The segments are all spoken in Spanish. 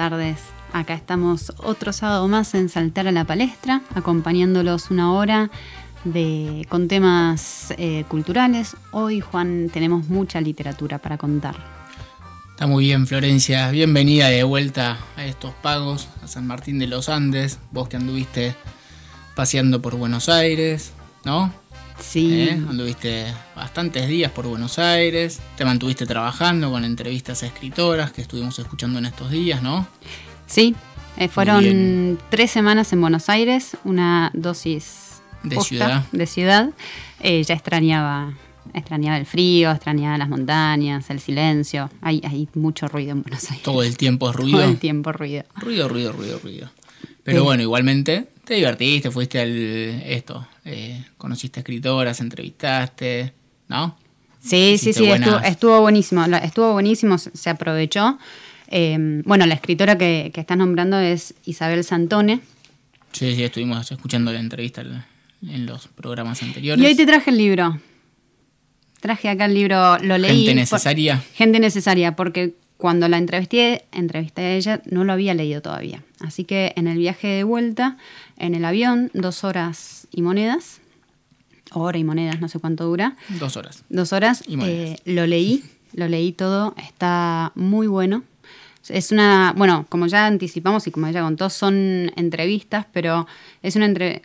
tardes. Acá estamos otro sábado más en Saltar a la Palestra, acompañándolos una hora con temas eh, culturales. Hoy, Juan, tenemos mucha literatura para contar. Está muy bien, Florencia. Bienvenida de vuelta a estos pagos, a San Martín de los Andes. Vos que anduviste paseando por Buenos Aires, ¿no? Sí. ¿Eh? Anduviste bastantes días por Buenos Aires, te mantuviste trabajando con entrevistas a escritoras que estuvimos escuchando en estos días, ¿no? Sí, eh, fueron tres semanas en Buenos Aires, una dosis de ciudad. De ciudad. Eh, ya extrañaba, extrañaba el frío, extrañaba las montañas, el silencio. Hay, hay mucho ruido en Buenos Aires. Todo el tiempo es ruido. Todo el tiempo ruido. Ruido, ruido, ruido, ruido. Pero bueno, igualmente te divertiste, fuiste al esto, eh, conociste escritoras, entrevistaste, ¿no? Sí, sí, sí, estuvo, buenísimo, estuvo buenísimo, se aprovechó. Em, bueno, la escritora que, que, estás nombrando es Isabel Santone. Sí, sí, estuvimos escuchando la entrevista en los programas anteriores. Y hoy te traje el libro. Traje acá el libro, lo leí. Gente necesaria. gente necesaria, porque cuando la entrevisté, entrevisté a ella, no lo había leído todavía. Así que en el viaje de vuelta, en el avión, dos horas y monedas, hora y monedas, no sé cuánto dura. Dos horas. Dos horas. Y eh, lo leí, lo leí todo, está muy bueno. Es una, bueno, como ya anticipamos y como ella contó, son entrevistas, pero es una entre,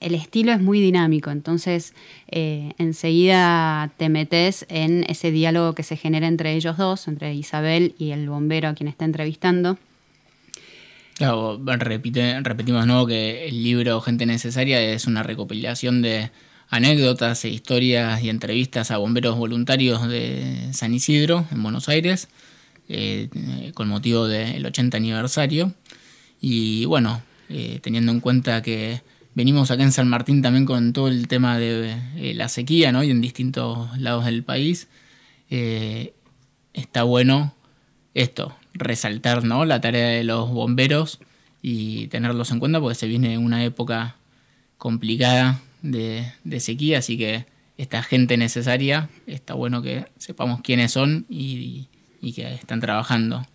el estilo es muy dinámico, entonces eh, enseguida te metes en ese diálogo que se genera entre ellos dos, entre Isabel y el bombero a quien está entrevistando. Claro, repite, repetimos nuevo que el libro Gente Necesaria es una recopilación de anécdotas e historias y entrevistas a bomberos voluntarios de San Isidro, en Buenos Aires, eh, con motivo del 80 aniversario. Y bueno, eh, teniendo en cuenta que venimos acá en San Martín también con todo el tema de eh, la sequía, ¿no? Y en distintos lados del país. Está bueno esto, resaltar, ¿no? La tarea de los bomberos y tenerlos en cuenta porque se viene una época complicada de, sequía, así que esta gente necesaria, está bueno que sepamos quiénes son y, y que están trabajando.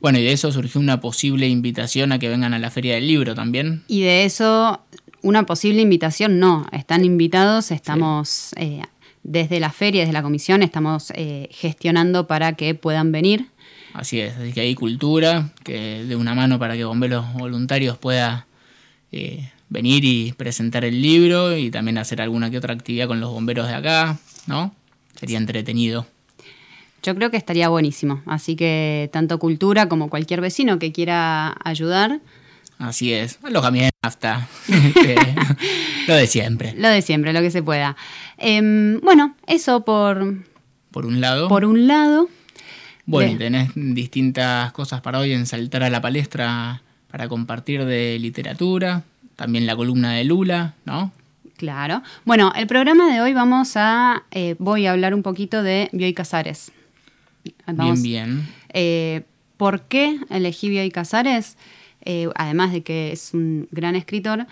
Bueno, y de eso surgió una posible invitación a que vengan a la Feria del Libro también. Y de eso una posible invitación, no, están invitados, estamos eh, desde la feria, desde la comisión, estamos eh, gestionando para que puedan venir. Así es, así que hay cultura, que de una mano para que bomberos voluntarios puedan eh, venir y presentar el libro y también hacer alguna que otra actividad con los bomberos de acá, ¿no? Sería entretenido. Yo creo que estaría buenísimo, así que tanto cultura como cualquier vecino que quiera ayudar, Así es, alojamiento, nafta, este, lo de siempre. Lo de siempre, lo que se pueda. Em, bueno, eso por... Por un lado. Por un lado. Bueno, y tenés distintas cosas para hoy en Saltar a la Palestra para compartir de literatura, también la columna de Lula, ¿no? Claro. Bueno, el programa de hoy vamos a... Eh, voy a hablar un poquito de Bioy Casares. bien, bien. Eh, ¿Por qué elegí Bioy Casares? Eh, además de que es un gran escritor,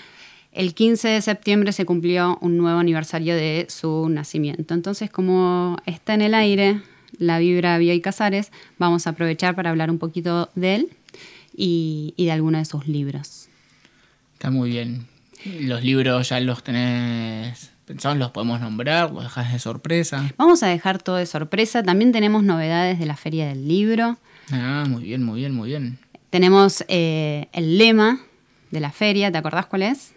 el 15 de septiembre se cumplió un nuevo aniversario de su nacimiento. Entonces, como está en el aire la vibra Bioy Casares, vamos a aprovechar para hablar un poquito de él y, de algunos de sus libros. Está muy bien. Los libros ya los tenés pensados, los podemos nombrar, los dejas de sorpresa. Vamos a dejar todo de sorpresa. También tenemos novedades de la Feria del Libro. Ah, muy bien, muy bien, muy bien. Tenemos eh, el lema de la feria, ¿te acordás cuál es?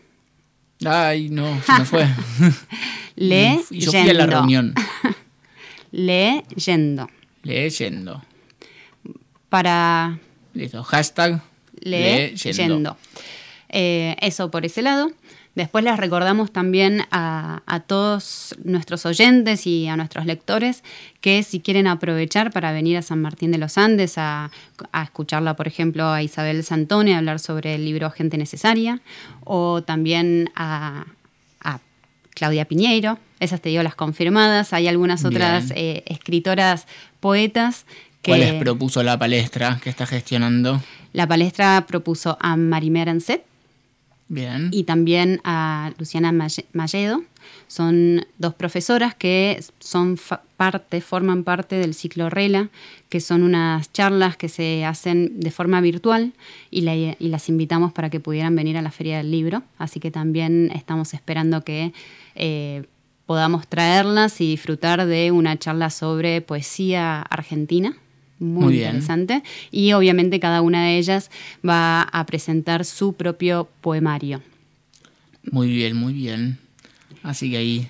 Ay, no, se me fue. Leyendo. Y yo fui a la reunión. Leyendo. Leyendo. Para. Listo, hashtag leyendo. Eh, eso por ese lado. Después les recordamos también a, todos nuestros oyentes y a nuestros lectores que si quieren aprovechar para venir a San Martín de los Andes a, escucharla, por ejemplo, a Isabel Santone hablar sobre el libro Gente Necesaria, o también a, Claudia Piñeiro, esas te digo las confirmadas, hay algunas otras eh, escritoras, poetas. Que, ¿Cuáles propuso la palestra que está gestionando? La palestra propuso a Marimer Anset, Bien. Y también a Luciana Malledo. Son dos profesoras que son parte, forman parte del ciclo RELA, que son unas charlas que se hacen de forma virtual y, las invitamos para que pudieran venir a la Feria del Libro. Así que también estamos esperando que eh, podamos traerlas y disfrutar de una charla sobre poesía argentina. Muy, interesante. Y obviamente cada una de ellas va a presentar su propio poemario. Muy bien, muy bien. Así que ahí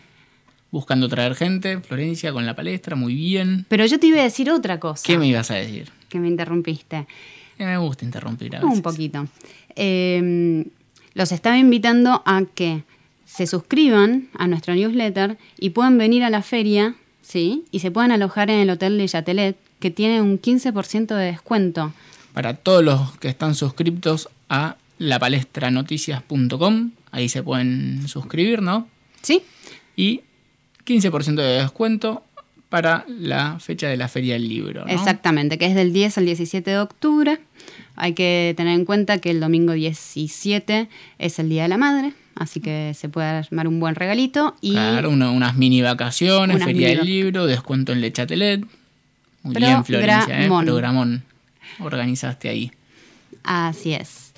buscando traer gente, Florencia con la palestra, muy bien. Pero yo te iba a decir otra cosa. ¿Qué me ibas a decir? Que me interrumpiste. me gusta interrumpir a veces. Un poquito. Em, los estaba invitando a que se suscriban a nuestro newsletter y puedan venir a la feria, ¿sí? Y se puedan alojar en el Hotel de Chatelet, que tiene un 15% de descuento. Para todos los que están suscriptos a lapalestranoticias.com, ahí se pueden suscribir, ¿no? Sí. Y 15% de descuento para la fecha de la Feria del Libro. Exactamente, que es del 10 al 17 de octubre. Hay que tener en cuenta que el domingo 17 es el Día de la Madre, así que se puede armar un buen regalito. Y claro, unas mini vacaciones, Feria del Libro, descuento en Le Chatelet. Muy bien, Florencia, ¿eh? Programón organizaste ahí. Así es.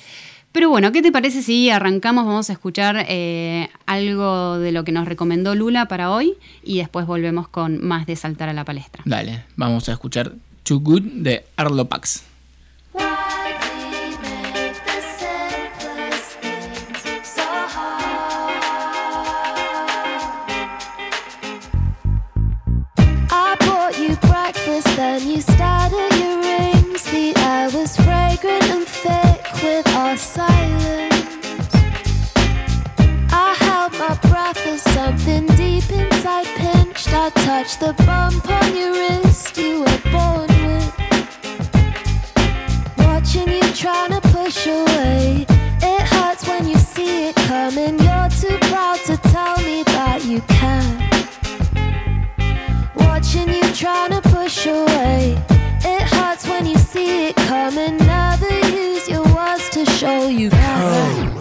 Pero bueno, ¿qué te parece si arrancamos? Vamos a escuchar eh, algo de lo que nos recomendó Lula para hoy y después volvemos con más de Saltar a la Palestra. Dale, vamos a escuchar Too Good de Arlo Pax. When you started your rings, the air was fragrant and thick with our silence. I held my breath as something deep inside pinched. I touched the bump on your wrist you were born with. Watching you trying to push away. It hurts when you see it coming. You're too push away. It hurts when you see it coming. Never use your words to show you can.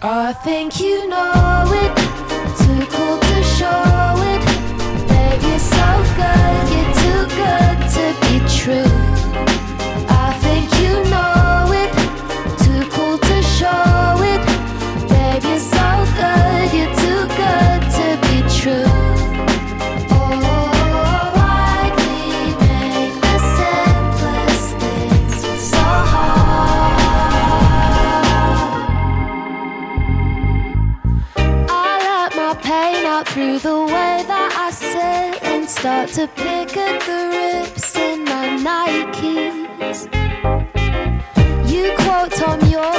I think you know it, too cool to show it. Baby, you're so good, you're too good to be true. Through the way that I sit and start to pick at the rips in my Nikes. You quote Tom York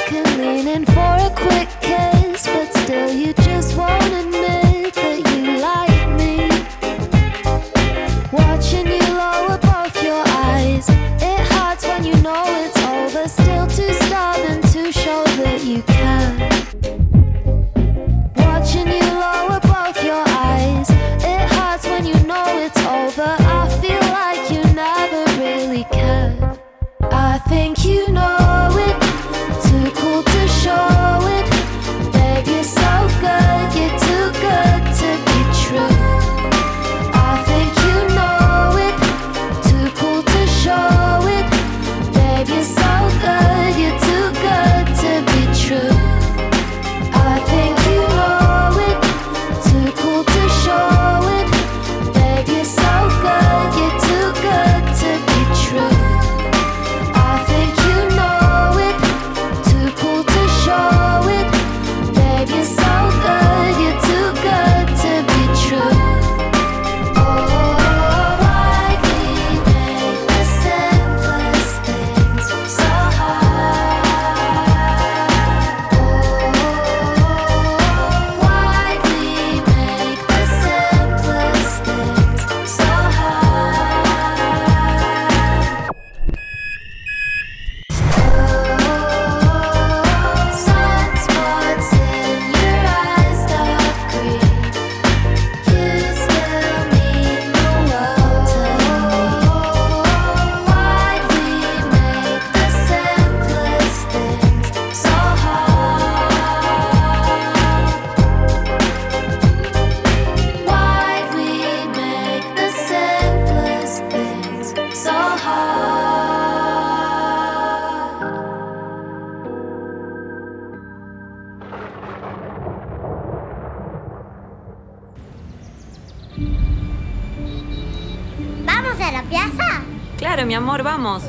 vamos.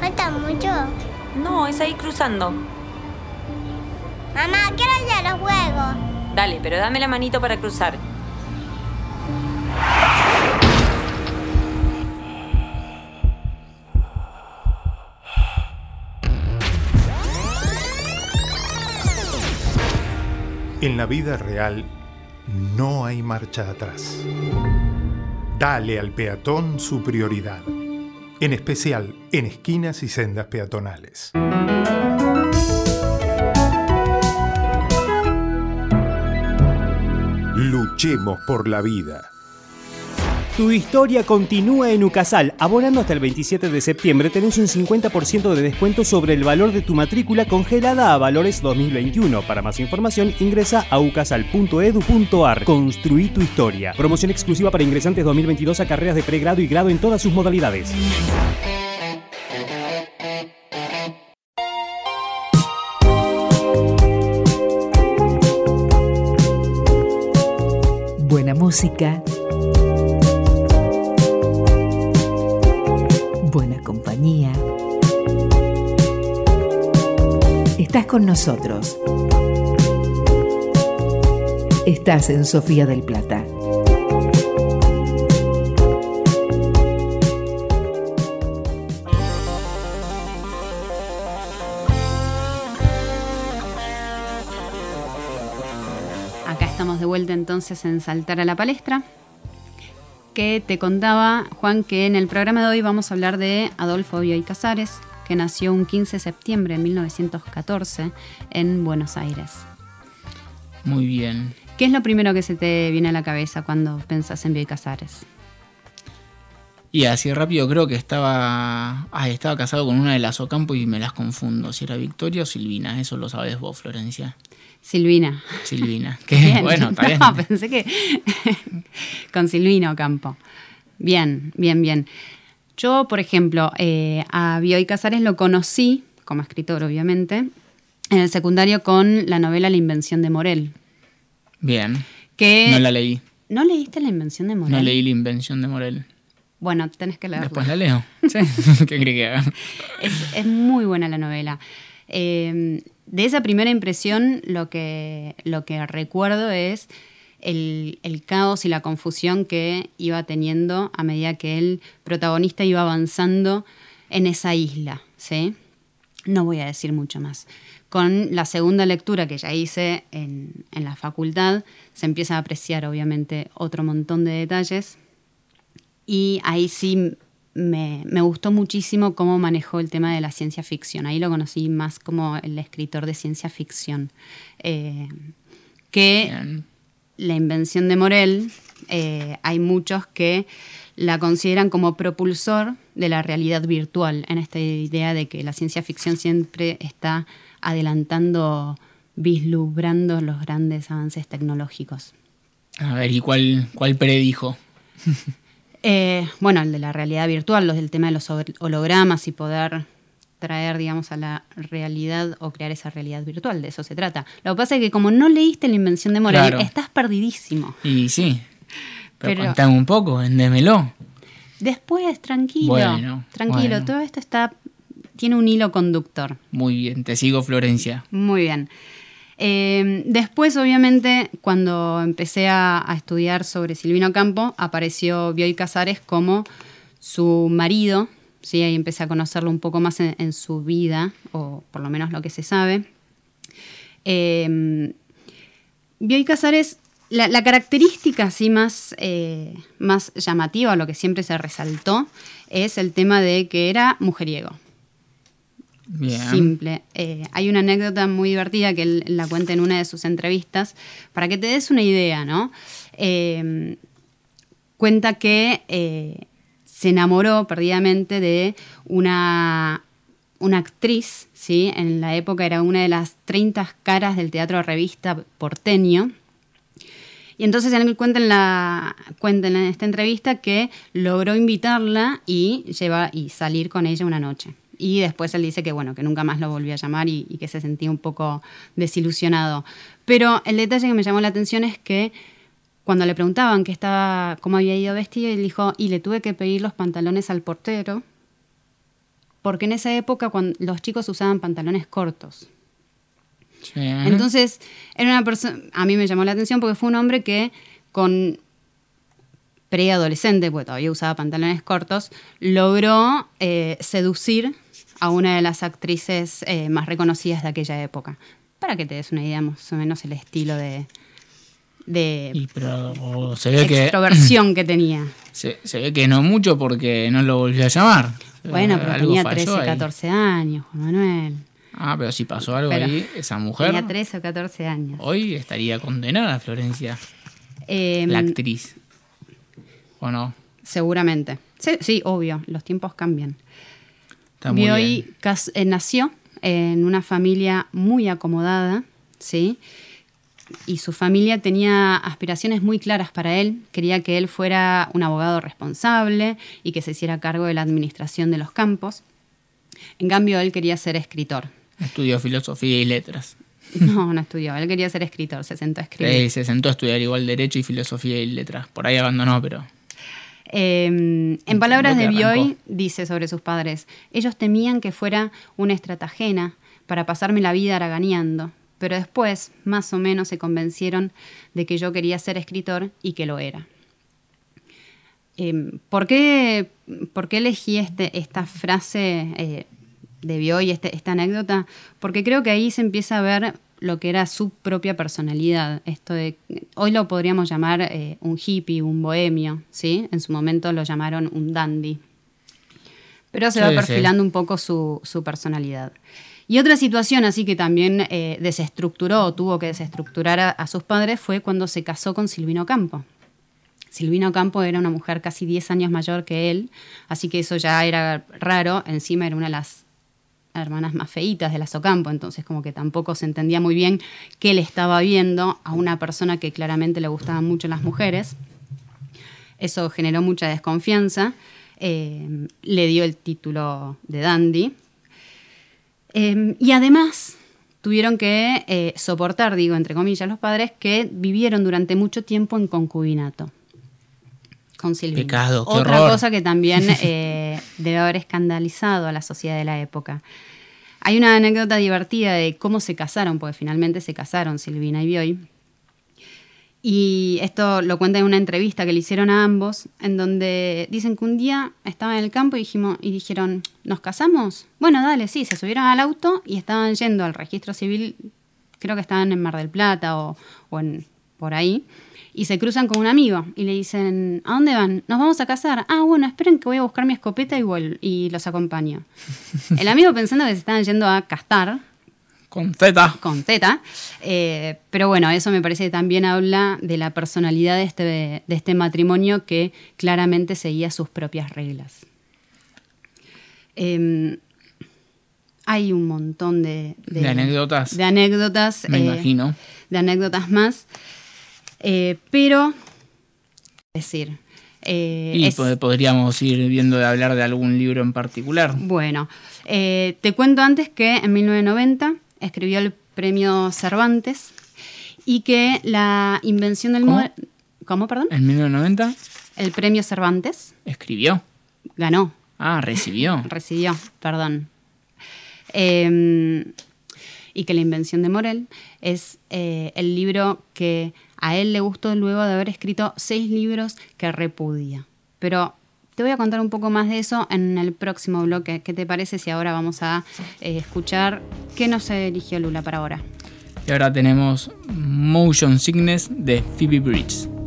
¿Falta mucho? No, es ahí cruzando. Mamá, quiero ir a los juegos. Dale, pero dame la manito para cruzar. En la vida real no hay marcha atrás. Dale al peatón su prioridad, en especial en esquinas y sendas peatonales. Luchemos por la vida. Tu historia continúa en Ucasal. Abonando hasta el 27 de septiembre tenés un 50% de descuento sobre el valor de tu matrícula congelada a valores 2021. Para más información ingresa a ucasal.edu.ar. Construí tu historia. Promoción exclusiva para ingresantes 2022 a carreras de pregrado y grado en todas sus modalidades. Buena música. Buena compañía. Estás con nosotros. Estás en Sofía del Plata. Acá estamos de vuelta entonces en Saltar a la Palestra. Que te contaba, Juan, que en el programa de hoy vamos a hablar de Adolfo Bioy Casares, que nació un 15 de septiembre de 1914 en Buenos Aires. Muy bien. ¿Qué es lo primero que se te viene a la cabeza cuando pensás en Bioy Casares? Y así rápido creo que estaba. Ah, estaba casado con una de las Ocampo y me las confundo. Si era Victoria o Silvina, eso lo sabes vos, Florencia. Silvina. Silvina. Que Bien. bueno, está bien. No, pensé que con Silvino Campo. Bien, bien, bien. Yo, por ejemplo, eh, a Bioy Casares lo conocí, como escritor obviamente, en el secundario con la novela La Invención de Morel. Bien. Que No la leí. ¿No leíste La Invención de Morel? No leí la invención de Morel. Bueno, tenés que leerla. Después la leo. Sí. ¿Qué cree que haga? Es, es muy buena la novela. Eh, de esa primera impresión, lo que, lo que recuerdo es el, caos y la confusión que iba teniendo a medida que el protagonista iba avanzando en esa isla. ¿sí? No voy a decir mucho más. Con la segunda lectura que ya hice en, en la facultad, se empieza a apreciar obviamente otro montón de detalles y ahí sí me, me gustó muchísimo cómo manejó el tema de la ciencia ficción. Ahí lo conocí más como el escritor de ciencia ficción. Eh, que Bien. la invención de Morel, eh, hay muchos que la consideran como propulsor de la realidad virtual, en esta idea de que la ciencia ficción siempre está adelantando, vislumbrando los grandes avances tecnológicos. A ver, ¿y cuál, cuál predijo? Eh, bueno, el de la realidad virtual, los del tema de los hol- hologramas y poder traer, digamos, a la realidad o crear esa realidad virtual, de eso se trata. Lo que pasa es que como no leíste la invención de Morel, Claro. estás perdidísimo. Y sí. Pero, Pero- contame un poco, vendémelo. Después, tranquilo, Bueno, tranquilo, bueno. todo esto está, tiene un hilo conductor. Muy bien, te sigo, Florencia. Muy bien. Eh, después, obviamente, cuando empecé a, estudiar sobre Silvino Campo, apareció Bioy Casares como su marido. ¿sí? Ahí empecé a conocerlo un poco más en, su vida, o por lo menos lo que se sabe. Eh, Bioy Casares, la, la característica así más, eh, más llamativa, lo que siempre se resaltó, es el tema de que era mujeriego Simple. Eh, hay una anécdota muy divertida que él la cuenta en una de sus entrevistas, para que te des una idea, ¿no? Eh, cuenta que eh, se enamoró perdidamente de una, una actriz, ¿sí? En la época era una de las 30 caras del teatro revista porteño. Y entonces él cuenta en, la, en esta entrevista que logró invitarla y, lleva, y salir con ella una noche. Y después él dice que bueno, que nunca más lo volvió a llamar y, y que se sentía un poco desilusionado. Pero el detalle que me llamó la atención es que cuando le preguntaban que estaba, cómo había ido vestido, él dijo, y le tuve que pedir los pantalones al portero, porque en esa época cuando los chicos usaban pantalones cortos. Sí. Entonces, era una persona, a mí me llamó la atención porque fue un hombre que con preadolescente, porque todavía usaba pantalones cortos, logró eh, seducir a una de las actrices eh, más reconocidas de aquella época. Para que te des una idea más o menos el estilo de, de Y pero se ve que extroversión que tenía. se, se ve que no mucho porque no lo volvió a llamar. Bueno, pero algo tenía falló 13, ahí. 14 años, Juan Manuel. Ah, pero si pasó algo Pero ahí, esa mujer Tenía 13 o 14 años. hoy estaría condenada, Florencia, Em, la actriz. ¿O no? Seguramente. Sí, sí, obvio, los tiempos cambian. Bioy eh, nació en una familia muy acomodada, ¿sí? Y su familia tenía aspiraciones muy claras para él. Quería que él fuera un abogado responsable y que se hiciera cargo de la administración de los campos. En cambio, él quería ser escritor. Estudió filosofía y letras. No, no estudió. Él quería ser escritor, se sentó a escribir. Eh, se sentó a estudiar igual Derecho y Filosofía y Letras. Por ahí abandonó, pero Eh, en palabras de Bioy, dice sobre sus padres, ellos temían que fuera una estratagena para pasarme la vida haraganeando, pero después, más o menos, se convencieron de que yo quería ser escritor y que lo era. Eh, ¿por, qué, por qué elegí este, esta frase eh, de Bioy, este, esta anécdota? Porque creo que ahí se empieza a ver lo que era su propia personalidad. Esto de, hoy lo podríamos llamar eh, un hippie, un bohemio, ¿sí? En su momento lo llamaron un dandy. Pero se va sí. perfilando un poco su, su personalidad. Y otra situación así que también eh, desestructuró o tuvo que desestructurar a, a sus padres fue cuando se casó con Silvino Campo. Silvino Campo era una mujer casi 10 años mayor que él, así que eso ya era raro. Encima era una de las hermanas más feitas de la Socampo, entonces como que tampoco se entendía muy bien que él estaba viendo a una persona que claramente le gustaban mucho las mujeres. Eso generó mucha desconfianza. Eh, le dio el título de dandy. Eh, y además tuvieron que eh, soportar, digo, entre comillas, los padres que vivieron durante mucho tiempo en concubinato con Silvino. Pecado, qué Otra horror. cosa que también eh, debe haber escandalizado a la sociedad de la época. Hay una anécdota divertida de cómo se casaron, porque finalmente se casaron Silvina y Bioy. Y esto lo cuenta en una entrevista que le hicieron a ambos, en donde dicen que un día estaban en el campo y, dijimos, y dijeron, ¿nos casamos? Bueno, dale, sí, se subieron al auto y estaban yendo al registro civil, creo que estaban en Mar del Plata o, o en, por ahí, y se cruzan con un amigo y le dicen, ¿a dónde van? Nos vamos a casar. Ah, bueno, esperen que voy a buscar mi escopeta y, y los acompaño. El amigo pensando que se estaban yendo a castar, con Z. con teta. eh, pero bueno, eso me parece que también habla de la personalidad de este, de este matrimonio que claramente seguía sus propias reglas. Eh, hay un montón de, De anécdotas. de anécdotas, Me eh, imagino. de anécdotas más. Eh, pero, decir, eh, Y es- pod- podríamos ir viendo de hablar de algún libro en particular. bueno, eh, te cuento antes que en 1990 escribió el premio Cervantes y que la invención del ¿Cómo? modelo... ¿Cómo, perdón? En 1990 El premio Cervantes escribió. ganó, Ah, recibió. recibió, perdón. Eh, y que la invención de Morel es eh, el libro que a él le gustó luego de haber escrito seis libros que repudia. Pero te voy a contar un poco más de eso en el próximo bloque. ¿Qué te parece si ahora vamos a eh, escuchar qué nos eligió Lula para ahora? Y ahora tenemos Motion Sickness de Phoebe Bridge.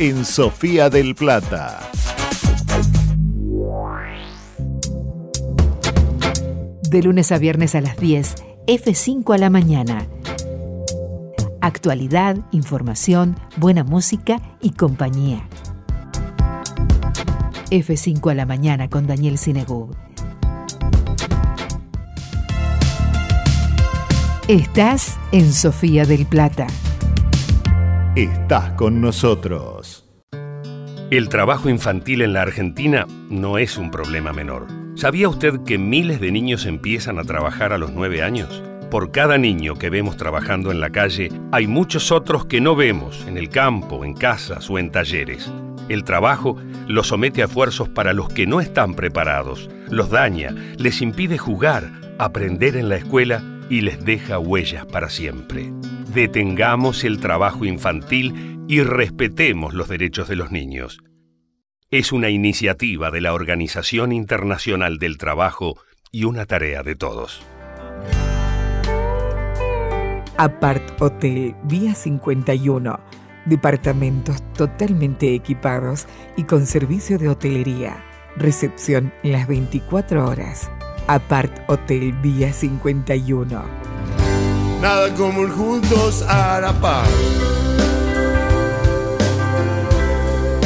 En Sofía del Plata. De lunes a viernes a las 10, F5 a la mañana. Actualidad, información, buena música y compañía. F5 a la mañana con Daniel Sinegub. Estás en Sofía del Plata. Estás con nosotros. El trabajo infantil en la Argentina no es un problema menor. ¿Sabía usted que miles de niños empiezan a trabajar a los 9 años? Por cada niño que vemos trabajando en la calle, hay muchos otros que no vemos en el campo, en casas o en talleres. El trabajo los somete a esfuerzos para los que no están preparados, los daña, les impide jugar, aprender en la escuela y les deja huellas para siempre. Detengamos el trabajo infantil y respetemos los derechos de los niños. Es una iniciativa de la Organización Internacional del Trabajo y una tarea de todos. Apart Hotel Vía 51. Departamentos totalmente equipados y con servicio de hotelería. Recepción las 24 horas. Apart Hotel Vía 51. Nada como ir juntos a la par.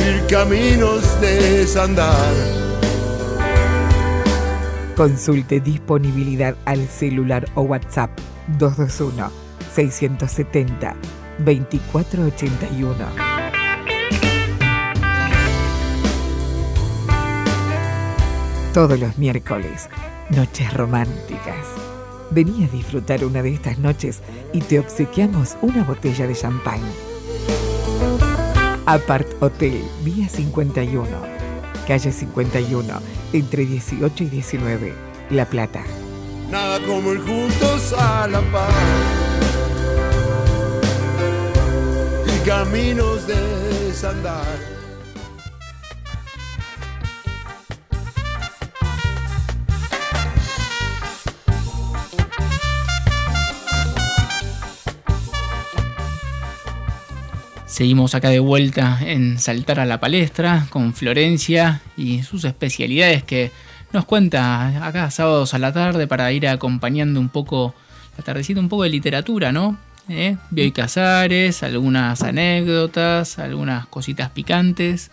Ir caminos de desandar. Consulte disponibilidad al celular o WhatsApp 221 670 2481. Todos los miércoles, noches románticas. Vení a disfrutar una de estas noches y te obsequiamos una botella de champán. Apart Hotel, vía 51, calle 51, entre 18 y 19, La Plata. Nada como ir juntos a la paz y caminos de desandar. Seguimos acá de vuelta en Saltar a la Palestra con Florencia y sus especialidades que nos cuenta acá sábados a la tarde para ir acompañando un poco, la tardecita un poco de literatura, ¿no? ¿Eh? Bioy Casares, algunas anécdotas, algunas cositas picantes,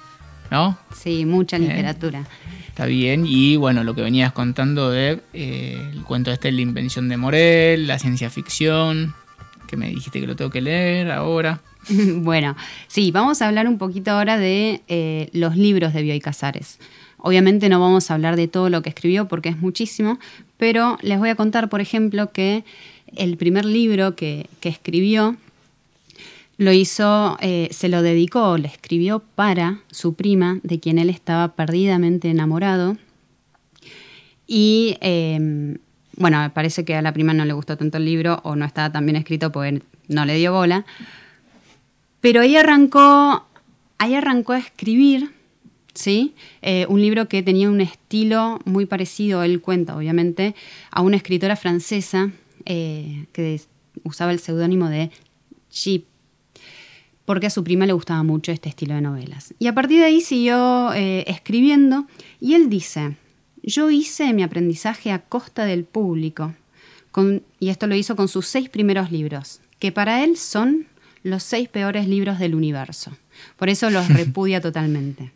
¿no? Sí, mucha ¿Eh? literatura. Está bien, y bueno, lo que venías contando de eh, el cuento este de la invención de Morel, la ciencia ficción, que me dijiste que lo tengo que leer ahora. bueno, sí, vamos a hablar un poquito ahora de eh, los libros de Bioy Casares. Obviamente no vamos a hablar de todo lo que escribió porque es muchísimo, pero les voy a contar, por ejemplo, que el primer libro que, que escribió lo hizo, eh, se lo dedicó, le escribió para su prima, de quien él estaba perdidamente enamorado. Y eh, bueno, parece que a la prima no le gustó tanto el libro o no estaba tan bien escrito porque no le dio bola. Pero ahí arrancó, ahí arrancó a escribir, ¿sí? Eh, un libro que tenía un estilo muy parecido, él cuenta, obviamente, a una escritora francesa eh, que usaba el seudónimo de Chip, porque a su prima le gustaba mucho este estilo de novelas. Y a partir de ahí siguió eh, escribiendo y él dice, yo hice mi aprendizaje a costa del público, y esto lo hizo con sus seis primeros libros, que para él son los seis peores libros del universo. Por eso los repudia totalmente.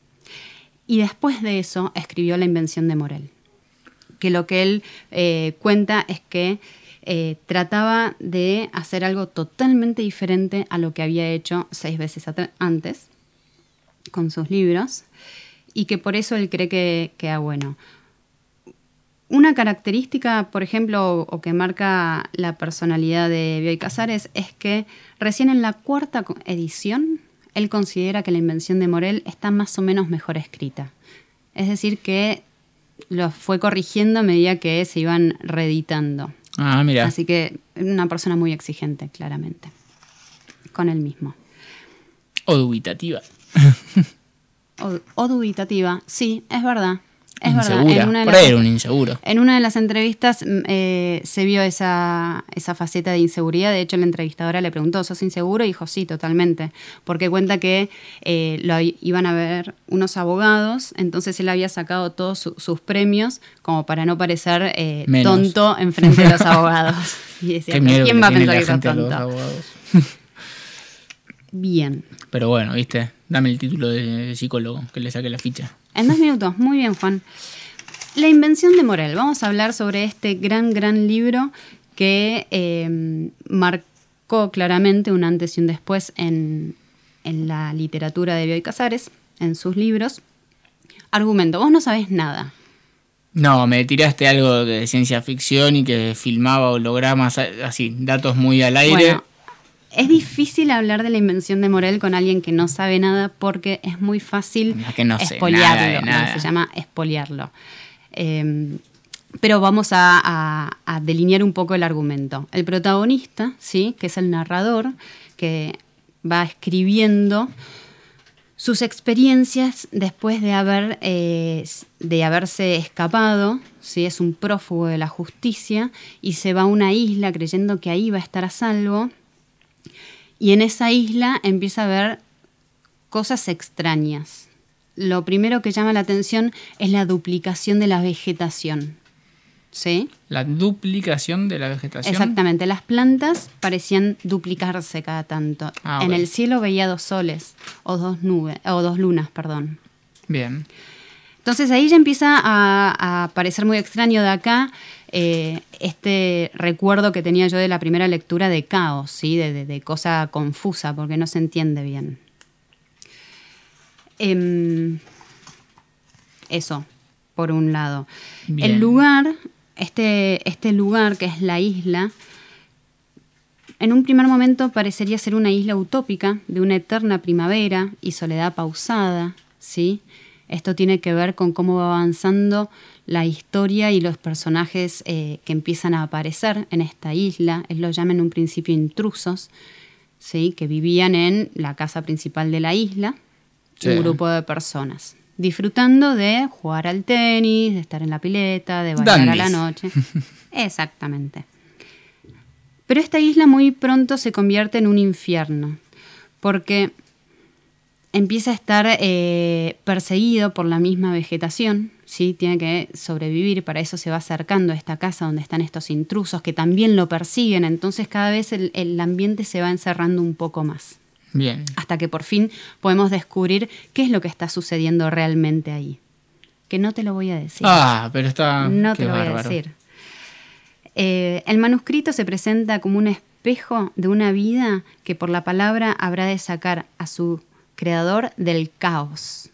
Y después de eso escribió La invención de Morel, que lo que él eh, cuenta es que eh, trataba de hacer algo totalmente diferente a lo que había hecho seis veces antes con sus libros y que por eso él cree que queda bueno. Una característica, por ejemplo, o, que marca la personalidad de Bioy Casares es que recién en la cuarta edición él considera que la invención de Morel está más o menos mejor escrita. Es decir, que lo fue corrigiendo a medida que se iban reeditando. Ah, mira. Así que una persona muy exigente, claramente, con él mismo. O dubitativa. O, o dubitativa, sí, es verdad. Es Insegura. verdad. En una, de Por ahí era un inseguro. en una de las entrevistas mm, eh, se vio esa, esa faceta de inseguridad. De hecho, la entrevistadora le preguntó, ¿sos inseguro? Y dijo, sí, totalmente. Porque cuenta que eh, lo iban a ver unos abogados, entonces él había sacado todos su- sus premios como para no parecer eh, tonto enfrente de los abogados. Y decía, Qué "¿Pero miedo ¿quién va a pensar que sos tonto? Bien. Pero bueno, viste, dame el título de psicólogo, que le saque la ficha. En dos minutos, muy bien, Juan. La invención de Morel. Vamos a hablar sobre este gran, gran libro que eh, marcó claramente un antes y un después en, en la literatura de Bioy Casares, en sus libros. Argumento, vos no sabés nada. No, me tiraste algo de ciencia ficción y que filmaba hologramas, así, datos muy al aire. Bueno, es difícil hablar de la invención de Morel con alguien que no sabe nada porque es muy fácil que no espoliarlo, nada se llama espoliarlo. Eh, pero vamos a, a- a delinear un poco el argumento. El protagonista, ¿sí? que es el narrador, que va escribiendo sus experiencias después de, haber, eh, de haberse escapado, ¿sí? es un prófugo de la justicia, y se va a una isla creyendo que ahí va a estar a salvo, y en esa isla empieza a ver cosas extrañas. Lo primero que llama la atención es la duplicación de la vegetación. ¿Sí? La duplicación de la vegetación. Exactamente, las plantas parecían duplicarse cada tanto. Ah, en el cielo veía dos soles o dos nubes o dos lunas, perdón. Bien. Entonces ahí ya empieza a, a parecer muy extraño de acá eh, este recuerdo que tenía yo de la primera lectura de caos, ¿sí? de, de- de cosa confusa, porque no se entiende bien. Em, eso, por un lado. Bien. El lugar, este, este lugar que es la isla, en un primer momento parecería ser una isla utópica de una eterna primavera y soledad pausada, ¿sí? Esto tiene que ver con cómo va avanzando la historia y los personajes eh, que empiezan a aparecer en esta isla. Él los llama en un principio intrusos, ¿sí? que vivían en la casa principal de la isla, Sí. un grupo de personas, disfrutando de jugar al tenis, de estar en la pileta, de bailar a la noche. Exactamente. Pero esta isla muy pronto se convierte en un infierno, porque empieza a estar eh, perseguido por la misma vegetación, ¿sí? tiene que sobrevivir, para eso se va acercando a esta casa donde están estos intrusos que también lo persiguen, entonces cada vez el, el ambiente se va encerrando un poco más, Bien. hasta que por fin podemos descubrir qué es lo que está sucediendo realmente ahí. Que no te lo voy a decir. Ah, pero está. No qué te lo voy a decir. Eh, el manuscrito se presenta como un espejo de una vida que por la palabra habrá de sacar a su creador del caos.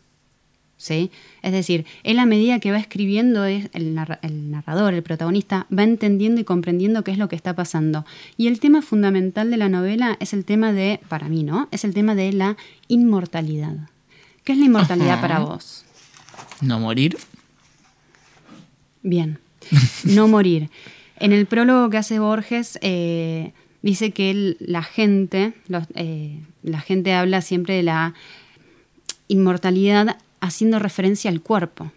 ¿Sí? Es decir, él a medida que va escribiendo, es- el, narra- el narrador, el protagonista, va entendiendo y comprendiendo qué es lo que está pasando. Y el tema fundamental de la novela es el tema de, para mí, ¿no? Es el tema de la inmortalidad. ¿Qué es la inmortalidad Ajá. para vos? No morir. Bien. No morir. En el prólogo que hace Borges eh, dice que él- la gente, los- eh, la gente habla siempre de la inmortalidad haciendo referencia al cuerpo.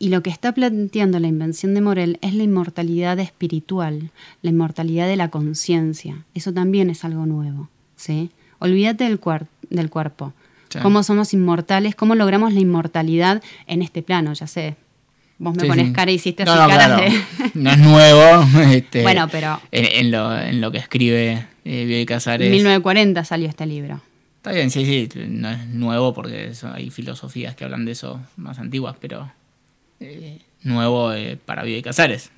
Y lo que está planteando la invención de Morel es la inmortalidad espiritual, la inmortalidad de la conciencia. Eso también es algo nuevo. ¿sí? Olvídate del, cuer- del cuerpo. Sí. Cómo somos inmortales, cómo logramos la inmortalidad en este plano, ya sé. Vos me Sí, pones cara y hiciste así No, no, caras claro. de. No es nuevo. este, Bueno, pero- En, en lo, en lo que escribe eh, Bioy Casares. En 1940 salió este libro. Está bien, sí, sí. No es nuevo porque eso- hay filosofías que hablan de eso más antiguas, pero. eh, nuevo eh, para Bioy Casares.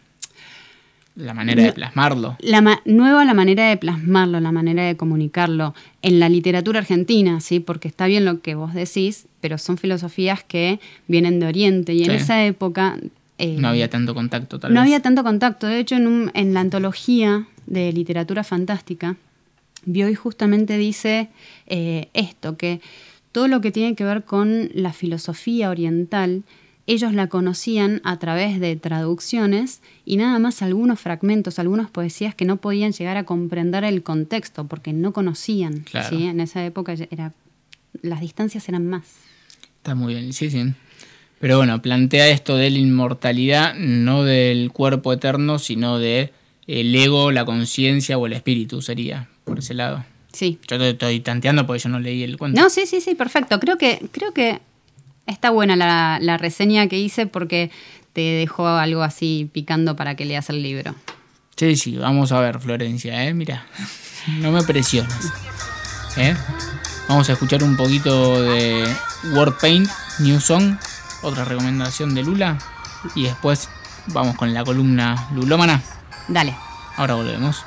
La manera de No. plasmarlo. La ma- nueva la manera de plasmarlo, la manera de comunicarlo en la literatura argentina, ¿sí? Porque está bien lo que vos decís, pero son filosofías que vienen de Oriente y en esa época eh, No había tanto contacto, tal no vez. había tanto contacto. De hecho, en, un- en la antología de literatura fantástica, Bioy justamente dice eh, esto, que todo lo que tiene que ver con la filosofía oriental, ellos la conocían a través de traducciones y nada más algunos fragmentos, algunas poesías que no podían llegar a comprender el contexto porque no conocían. Claro. ¿sí? En esa época era, las distancias eran más. Está muy bien, sí, sí. Pero bueno, plantea esto de la inmortalidad, no del cuerpo eterno, sino de el ego, la conciencia o el espíritu, sería, por ese lado. Sí. Yo te estoy tanteando porque yo no leí el cuento. No, sí, sí, sí, perfecto. Creo que, creo que está buena la, la reseña que hice porque te dejó algo así picando para que leas el libro. Sí, sí, vamos a ver, Florencia, ¿eh? Mira, no me presiones. ¿eh? Vamos a escuchar un poquito de Warpaint, New Song, otra recomendación de Lula. Y después vamos con la columna Lulómana. Dale. Ahora volvemos.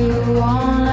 you wanna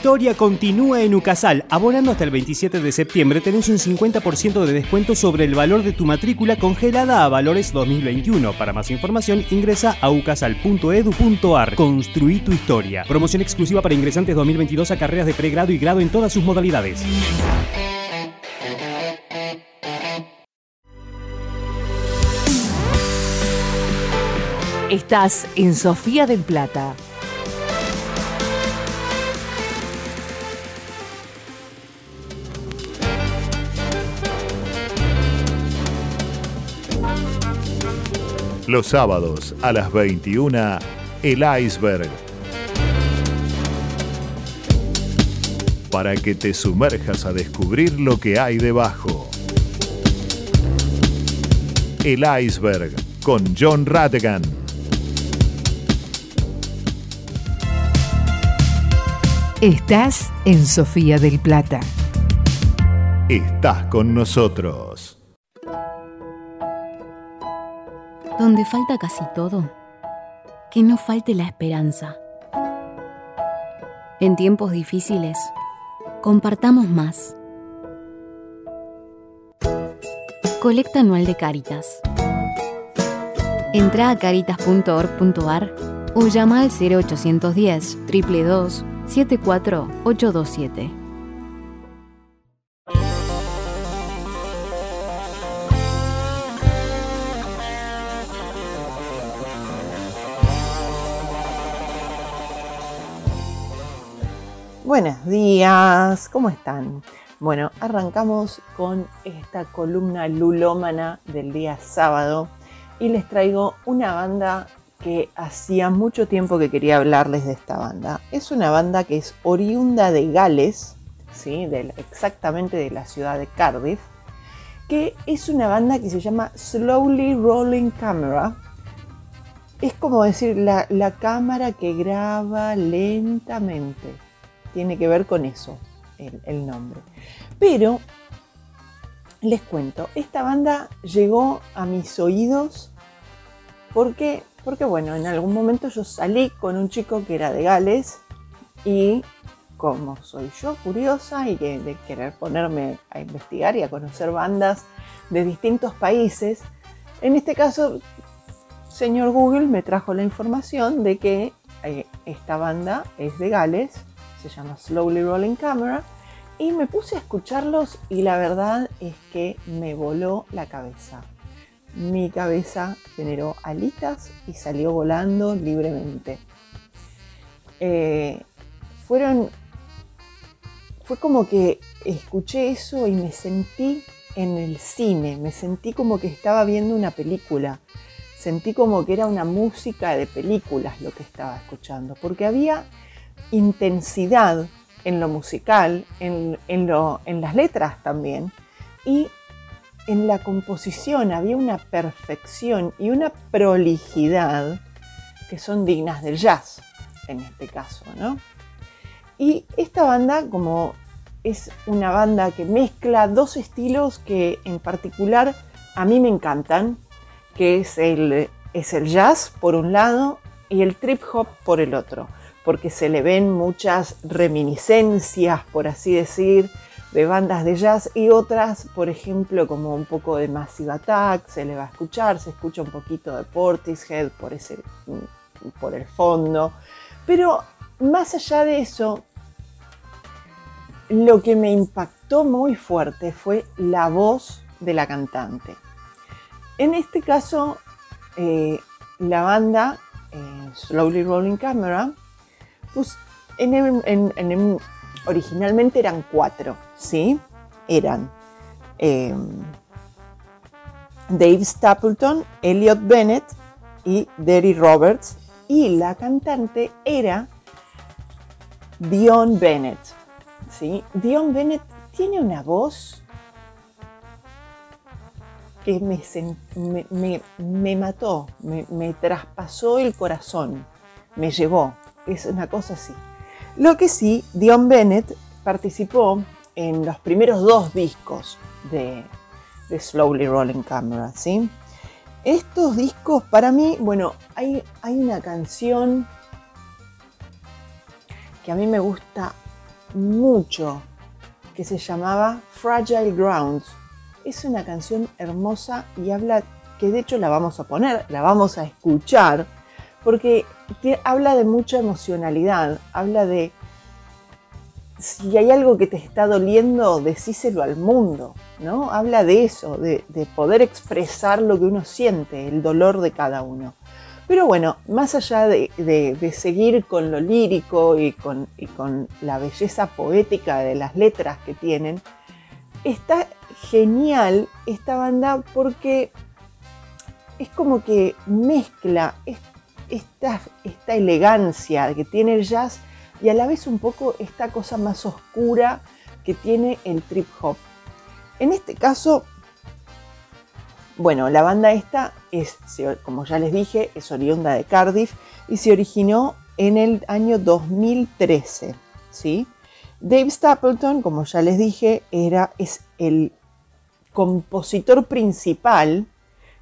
historia continúa en Ucasal. Abonando hasta el 27 de septiembre tenés un 50% de descuento sobre el valor de tu matrícula congelada a valores 2021. Para más información ingresa a ucasal.edu.ar. Construí tu historia. Promoción exclusiva para ingresantes 2022 a carreras de pregrado y grado en todas sus modalidades. Estás en Sofía del Plata. Los sábados a las 21, El Iceberg. Para que te sumerjas a descubrir lo que hay debajo. El Iceberg con John Rattigan. Estás en Sofía del Plata. Estás con nosotros. Donde falta casi todo, que no falte la esperanza. En tiempos difíciles, compartamos más. Colecta anual de Caritas. Entra a caritas.org.ar o llama al 0810 322 74827. Buenos días, ¿cómo están? Bueno, arrancamos con esta columna lulómana del día sábado y les traigo una banda que hacía mucho tiempo que quería hablarles de esta banda. Es una banda que es oriunda de Gales, ¿sí? exactamente de la ciudad de Cardiff, que es una banda que se llama Slowly Rolling Camera. Es como decir la cámara que graba lentamente. Tiene que ver con eso el, nombre. Pero les cuento, esta banda llegó a mis oídos porque, porque bueno, en algún momento yo salí con un chico que era de Gales y como soy yo curiosa y que de querer ponerme a investigar y a conocer bandas de distintos países, en este caso, señor Google me trajo la información de que eh, esta banda es de Gales, se llama Slowly Rolling Camera, y me puse a escucharlos y la verdad es que me voló la cabeza. Mi cabeza generó alitas y salió volando libremente. Eh, fueron fue como que escuché eso y me sentí en el cine, me sentí como que estaba viendo una película, sentí como que era una música de películas lo que estaba escuchando, porque había intensidad en lo musical, en, en lo- en las letras también, y en la composición había una perfección y una prolijidad que son dignas del jazz, en este caso, ¿no? Y esta banda, como es una banda que mezcla dos estilos que en particular a mí me encantan, que es el, es el jazz por un lado y el trip hop por el otro, porque se le ven muchas reminiscencias, por así decir, de bandas de jazz y otras, por ejemplo, como un poco de Massive Attack, se le va a escuchar, se escucha un poquito de Portishead por, ese, por el fondo, pero más allá de eso, lo que me impactó muy fuerte fue la voz de la cantante. En este caso, eh, la banda eh, Slowly Rolling Camera, pues en originalmente eran cuatro, ¿sí? Eran eh, Dave Stapleton, Elliot Bennett y Derry Roberts, y la cantante era Dion Bennett. ¿sí? Dion Bennett tiene una voz que me, me, me- me mató, me traspasó el corazón, me llevó. Es una cosa así. Lo que sí, Dion Bennett participó en los primeros dos discos de, de Slowly Rolling Camera, ¿sí? Estos discos, para mí, bueno, hay, hay una canción que a mí me gusta mucho, que se llamaba Fragile Grounds. Es una canción hermosa y habla, que de hecho la vamos a poner, la vamos a escuchar, porque habla de mucha emocionalidad, habla de si hay algo que te está doliendo, decíselo al mundo, ¿no? Habla de eso, de, de poder expresar lo que uno siente, el dolor de cada uno. Pero bueno, más allá de, seguir con lo lírico y con, y con la belleza poética de las letras que tienen, está genial esta banda porque es como que mezcla es- esta, esta elegancia que tiene el jazz y a la vez un poco esta cosa más oscura que tiene el trip hop. En este caso, bueno, la banda esta es, como ya les dije, es oriunda de Cardiff y se originó en el año 2013, ¿sí? Dave Stapleton, como ya les dije, era, es el compositor principal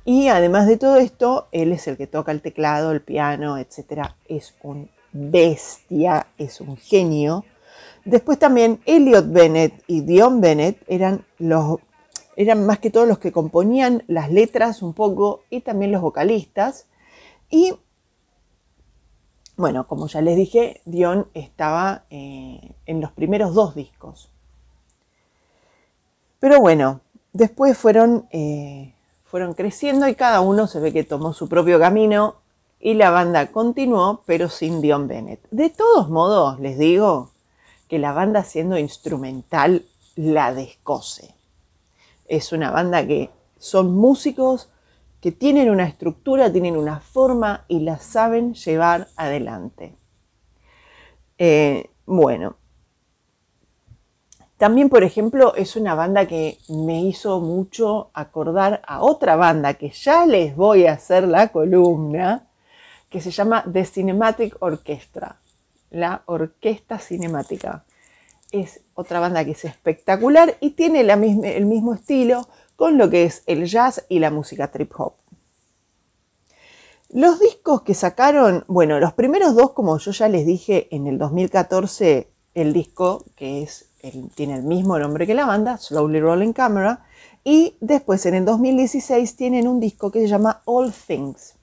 y además de todo esto, él es el que toca el teclado, el piano, etc. Es un bestia, es un genio. Después también Elliot Bennett y Dion Bennett eran los eran más que todos los que componían las letras un poco y también los vocalistas. Y bueno, como ya les dije, Dion estaba eh, en los primeros dos discos. Pero bueno, después fueron, eh, fueron creciendo y cada uno se ve que tomó su propio camino y la banda continuó, pero sin Dion Bennett. De todos modos, les digo que la banda siendo instrumental la descoce. Es una banda que son músicos que tienen una estructura, tienen una forma y la saben llevar adelante. Eh, bueno, también, por ejemplo, es una banda que me hizo mucho acordar a otra banda que ya les voy a hacer la columna, que se llama The Cinematic Orchestra, la orquesta cinemática. Es otra banda que es espectacular y tiene el mismo estilo con lo que es el jazz y la música trip hop. Los discos que sacaron, bueno, los primeros dos, como yo ya les dije, en el 2014, el disco que es tiene el mismo nombre que la banda, Slowly Rolling Camera, y después en el 2016 tienen un disco que se llama All Things.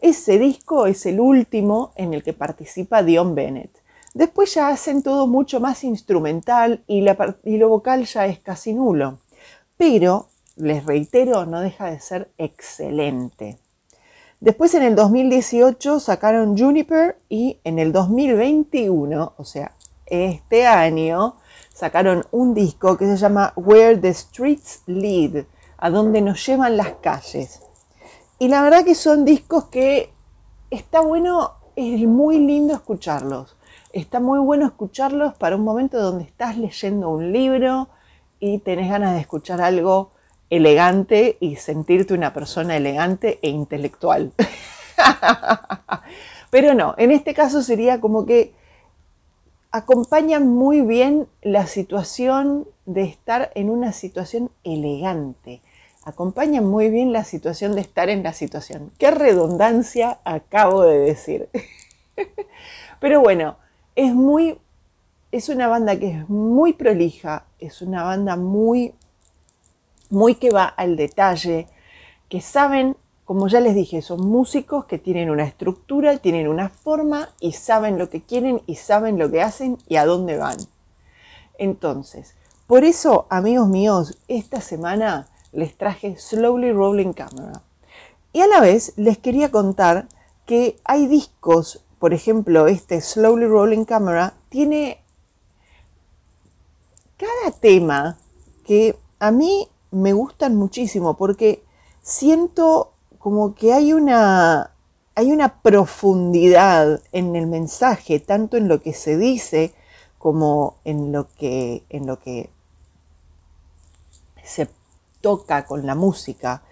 Ese disco es el último en el que participa Dion Bennett. Después ya hacen todo mucho más instrumental y, y lo vocal ya es casi nulo. Pero, les reitero, no deja de ser excelente. Después en el 2018 sacaron Juniper y en el 2021, o sea, este año, sacaron un disco que se llama Where the Streets Lead, a donde nos llevan las calles. Y la verdad que son discos que está bueno, es muy lindo escucharlos. Está muy bueno escucharlos para un momento donde estás leyendo un libro y tenés ganas de escuchar algo elegante y sentirte una persona elegante e intelectual. Pero no, en este caso sería como que acompañan muy bien la situación de estar en una situación elegante. Acompañan muy bien la situación de estar en la situación. Qué redundancia acabo de decir. Pero bueno, es muy es una banda que es muy prolija, es una banda muy muy que va al detalle, que saben, como ya les dije, son músicos que tienen una estructura, tienen una forma y saben lo que quieren y saben lo que hacen y a dónde van. Entonces, por eso, amigos míos, esta semana les traje Slowly Rolling Camera. Y a la vez les quería contar que hay discos, por ejemplo, este Slowly Rolling Camera tiene cada tema que a mí me gustan muchísimo porque siento como que hay una, hay una profundidad en el mensaje, tanto en lo que se dice como en lo que, en lo que se toca con la música.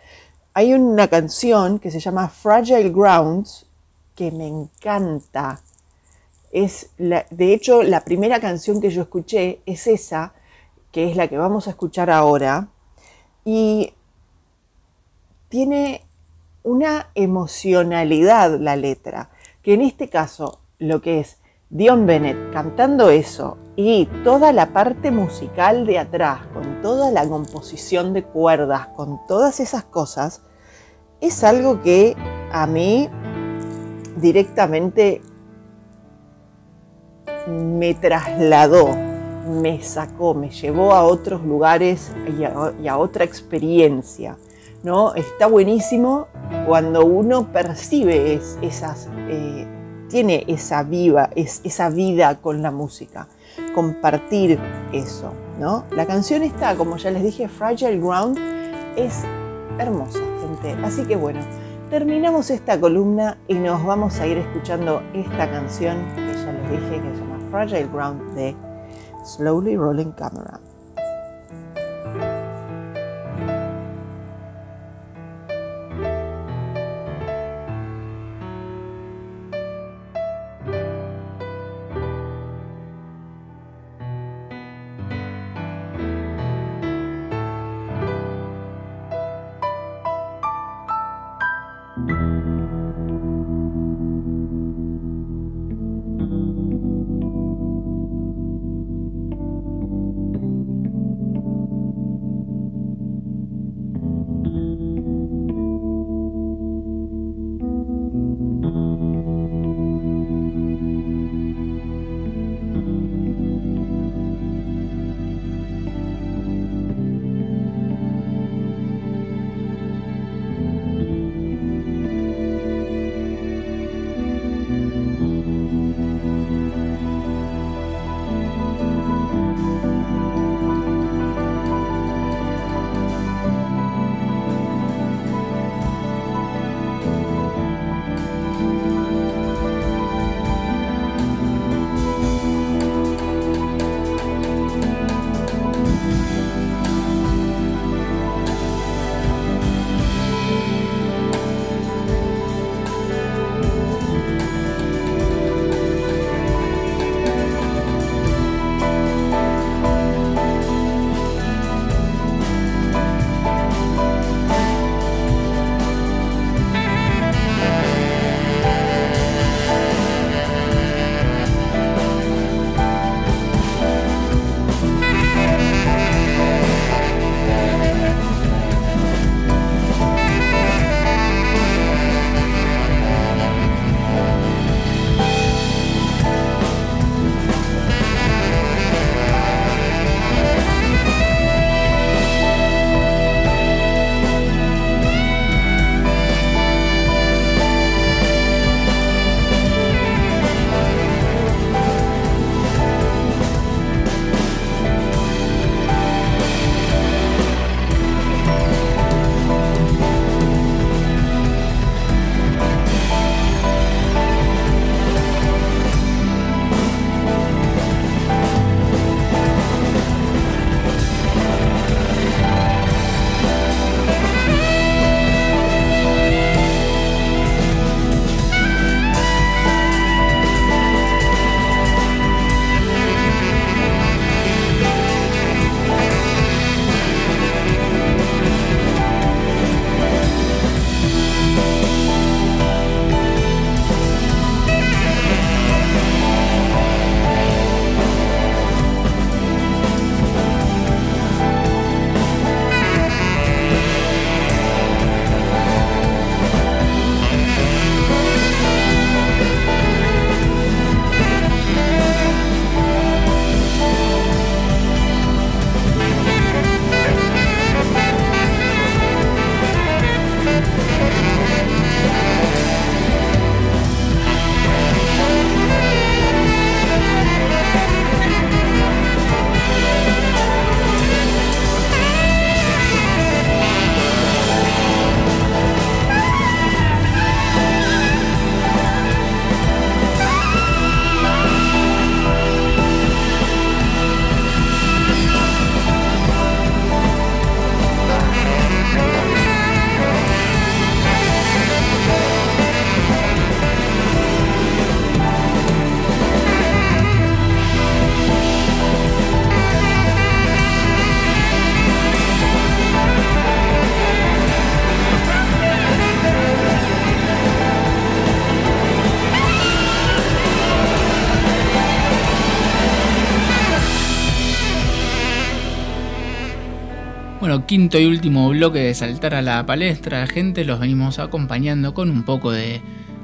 Hay una canción que se llama Fragile Grounds que me encanta. Es de hecho, la primera canción que yo escuché es esa, que es la que vamos a escuchar ahora. Y tiene una emocionalidad la letra, que en este caso lo que es Dion Bennett cantando eso y toda la parte musical de atrás, con toda la composición de cuerdas, con todas esas cosas, es algo que a mí directamente me trasladó, me sacó, me llevó a otros lugares y a, y a otra experiencia. ¿No? Está buenísimo cuando uno percibe es- esas, eh, tiene esa viva, es, esa vida con la música, compartir eso. ¿no? La canción está, como ya les dije, Fragile Ground, es hermosa, gente. Así que bueno, terminamos esta columna y nos vamos a ir escuchando esta canción que ya les dije que se llama Fragile Ground de Slowly Rolling Camera. Quinto y último bloque de Saltar a la Palestra, gente, los venimos acompañando con un poco de,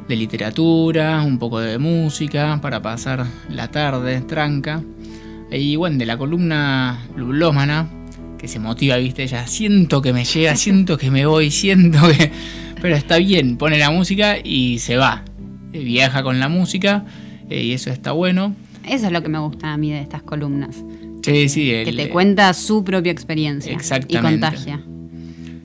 de literatura, un poco de música para pasar la tarde, tranca. Y bueno, de la columna Lulómana, que se motiva, viste, ya siento que me llega, siento que me voy, siento que... Pero está bien, pone la música y se va. Eh, Viaja con la música eh, y eso está bueno. Eso es lo que me gusta a mí de estas columnas. Sí, sí, Que te cuenta su propia experiencia. Exactamente. Y contagia.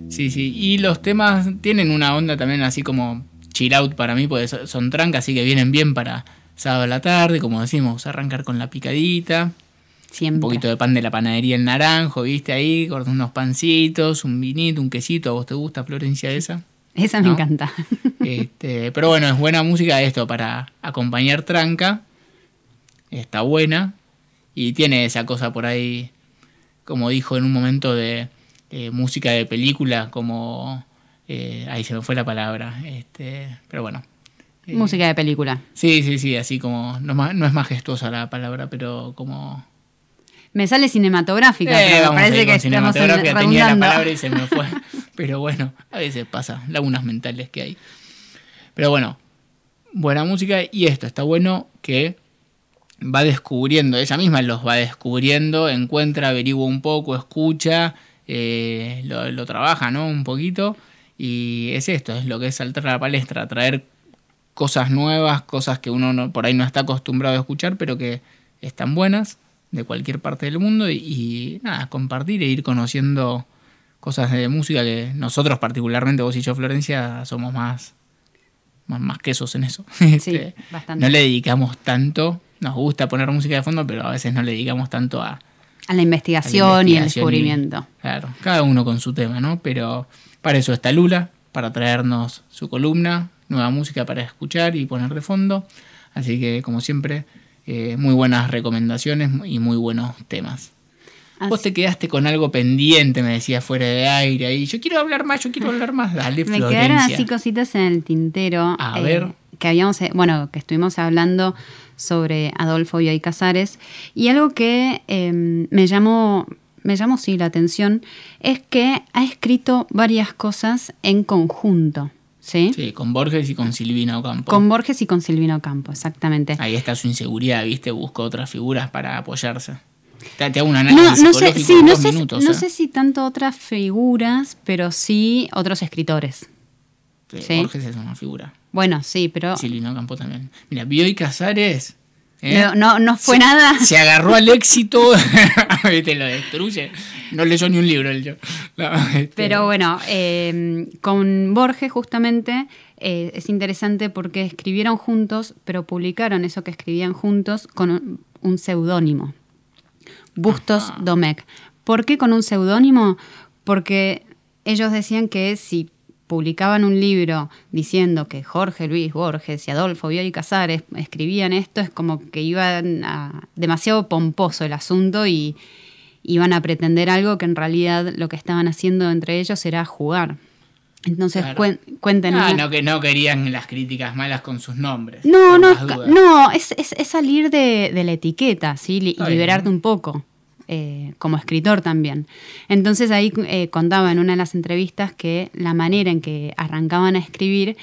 Sí, sí. Y los temas tienen una onda también así como chill out para mí, porque so- son trancas, así que vienen bien para sábado a la tarde, como decimos, arrancar con la picadita. Siempre. Un poquito de pan de la panadería El Naranjo, viste ahí, con unos pancitos, un vinito, un quesito. ¿A vos te gusta, Florencia, esa? Esa me ¿No? encanta. Este, pero bueno, es buena música esto para acompañar tranca. Está buena. Y tiene esa cosa por ahí, como dijo en un momento de eh, música de película, como... eh, ahí se me fue la palabra. Este, pero bueno. Eh, Música de película. Sí, sí, sí, así como... No, no es majestuosa la palabra, pero como... Me sale cinematográfica, Eh, pero parece que estamos tenía la palabra y se me fue. Pero bueno, a veces pasa, lagunas mentales que hay. Pero bueno, buena música y esto está bueno que va descubriendo, ella misma los va descubriendo, encuentra, averigua un poco, escucha, eh, lo, lo trabaja, ¿no? Un poquito. Y es esto, es lo que es saltar a la palestra, traer cosas nuevas, cosas que uno no- por ahí no está acostumbrado a escuchar, pero que están buenas de cualquier parte del mundo y, y nada, compartir e ir conociendo cosas de música que nosotros particularmente, vos y yo, Florencia, somos más, más, más quesos en eso. Sí, Este, bastante. no le dedicamos tanto, nos gusta poner música de fondo, pero a veces no le dedicamos tanto a, A la investigación, y el investigación descubrimiento. Claro, cada uno con su tema, ¿no? Pero para eso está Lula, para traernos su columna, nueva música para escuchar y poner de fondo. Así que, como siempre, eh, muy buenas recomendaciones y muy buenos temas. Vos te quedaste con algo pendiente, me decía fuera de aire ahí. Yo quiero hablar más, yo quiero hablar más. Dale, Me Florencia. quedaron así cositas en el tintero. A eh, ver. Que habíamos, eh, bueno, que estuvimos hablando sobre Adolfo Bioy Casares. Y algo que eh, me llamó, me llamó sí la atención es que ha escrito varias cosas en conjunto. ¿Sí? Sí, con Borges y con Silvina Ocampo. Con Borges y con Silvino Campo, exactamente. Ahí está su inseguridad, ¿viste? Busca otras figuras para apoyarse. Te, te hago un No, análisis no sé, sí, en no dos sé, minutos. no ¿eh? sé si tanto otras figuras, pero sí otros escritores. Sí, sí. Borges es una figura. Bueno, sí, pero Silvino Campo también. Mira, Bioy Casares. ¿eh? no, no, no fue Se- nada. Se agarró al éxito. Viste, lo destruye. No leyó ni un libro el yo. No, este, Pero bueno, eh, con Borges justamente eh, es interesante porque escribieron juntos, pero publicaron eso que escribían juntos con un, un seudónimo. Bustos Domecq. ¿Por qué con un seudónimo? Porque ellos decían que si publicaban un libro diciendo que Jorge Luis Borges y Adolfo Bioy Casares escribían esto, es como que iban a demasiado pomposo el asunto y iban a pretender algo que en realidad lo que estaban haciendo entre ellos era jugar. Entonces Claro. cuen- cuenten. Ah, no, que no querían las críticas malas con sus nombres. no, no, no, es, es- es salir de, de la etiqueta, ¿sí? Li- liberarte un poco, eh, como escritor también. Entonces ahí eh, contaba en una de las entrevistas que la manera en que arrancaban a escribir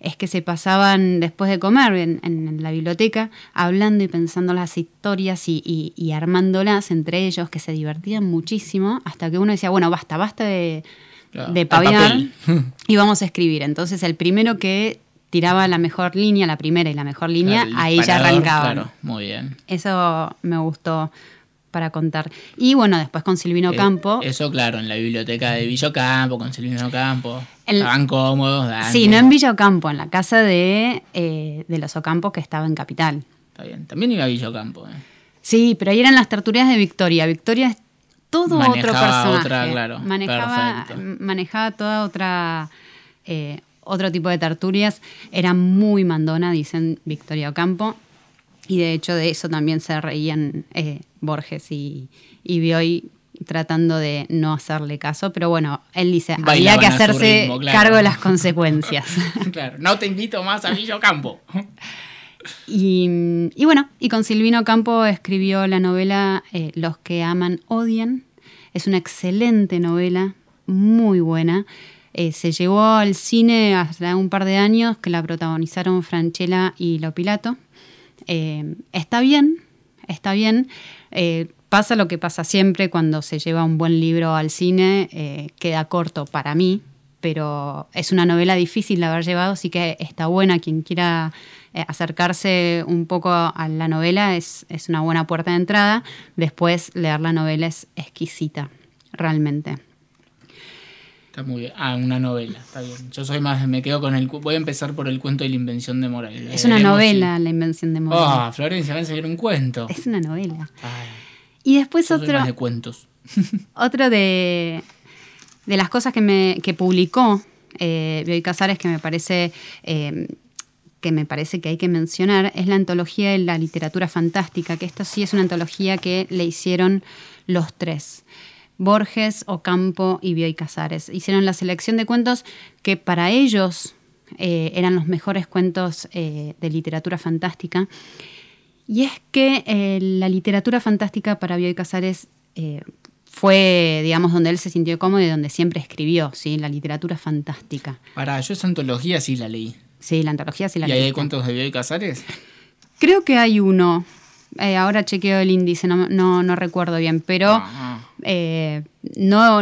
es que se pasaban después de comer en, en la biblioteca hablando y pensando las historias y, y- y armándolas entre ellos, que se divertían muchísimo, hasta que uno decía, bueno, basta, basta de, de paviar y vamos a escribir. Entonces el primero que tiraba la mejor línea, la primera y la mejor línea, Claro, ahí ya arrancaban. Claro, muy bien. Eso me gustó para contar. Y bueno, después con Silvino Eh, Campo. Eso, claro, en la biblioteca de Villocampo, con Silvino Campo. El- Estaban cómodos. daban sí, no en Villa Ocampo, en la casa de, eh, de los Ocampos que estaba en Capital. Está bien. También iba a Villocampo. ¿eh? Sí, pero ahí eran las tertulias de Victoria. Victoria es todo otro personaje. otra, claro, manejaba, manejaba toda otra eh, otro tipo de tertulias. Era muy mandona, dicen Victoria Ocampo. Y de hecho de eso también se reían eh, Borges y, y Bioy tratando de no hacerle caso. Pero bueno, él dice, había que hacerse ritmo, claro. cargo de las consecuencias. claro, no te invito más a Villocampo. Y, y bueno, y con Silvino Campo escribió la novela eh, Los que aman odian, Es una excelente novela, muy buena. Eh, se llevó al cine hace un par de años que la protagonizaron Franchella y Lopilato. Eh, está bien, está bien. Eh, pasa lo que pasa siempre cuando se lleva un buen libro al cine, eh, queda corto para mí, pero es una novela difícil de haber llevado, así que está buena. Quien quiera eh, acercarse un poco a la novela es, es una buena puerta de entrada. Después leer la novela es exquisita, realmente. Está muy bien. Ah, una novela, está bien. Yo soy más, me quedo con el. Voy a empezar por el cuento de la invención de Moral. Es una novela, La invención de Morel. Ah, Florencia, va a enseñar un cuento. Es una novela. Y después Yo soy otro, más de cuentos. otro de, de las cosas que, me, que publicó eh, Bioy Casares que me parece eh, que me parece que hay que mencionar es la antología de la literatura fantástica, que esta sí es una antología que le hicieron los tres. Borges, Ocampo y Bioy Casares. Hicieron la selección de cuentos que para ellos eh, eran los mejores cuentos eh, de literatura fantástica. Y es que eh, la literatura fantástica para Bioy Casares fue, digamos, donde él se sintió cómodo y donde siempre escribió, ¿sí? La literatura fantástica. Pará, yo esa antología sí la leí. Sí, la antología sí la ¿Y ahí hay leí. cuentos de Bioy Casares? Creo que hay uno. Eh, ahora chequeo el índice, no, no, no recuerdo bien, pero eh, no.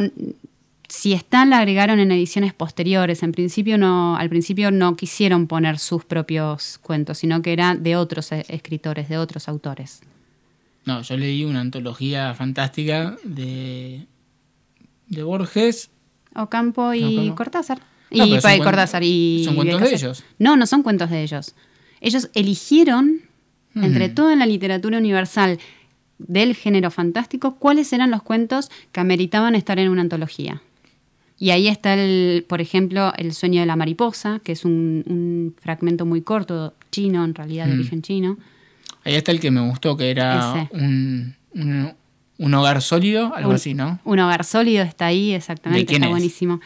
Si están, la agregaron en ediciones posteriores. En principio no, al principio no quisieron poner sus propios cuentos, sino que era de otros eh, escritores, de otros autores. No, yo leí una antología fantástica de, de Borges. Ocampo y Ocampo. Cortázar. No, y y Cortázar y son cuentos de ellos. No, no son cuentos de ellos. Ellos eligieron, Mm. entre toda la literatura universal del género fantástico, cuáles eran los cuentos que ameritaban estar en una antología. Y ahí está, el, por ejemplo, El sueño de la mariposa, que es un, un fragmento muy corto, chino, en realidad de Mm. origen chino. Ahí está el que me gustó, que era un, un, un hogar sólido, algo así, ¿no? Un hogar sólido está ahí, exactamente, ¿De quién está es? buenísimo.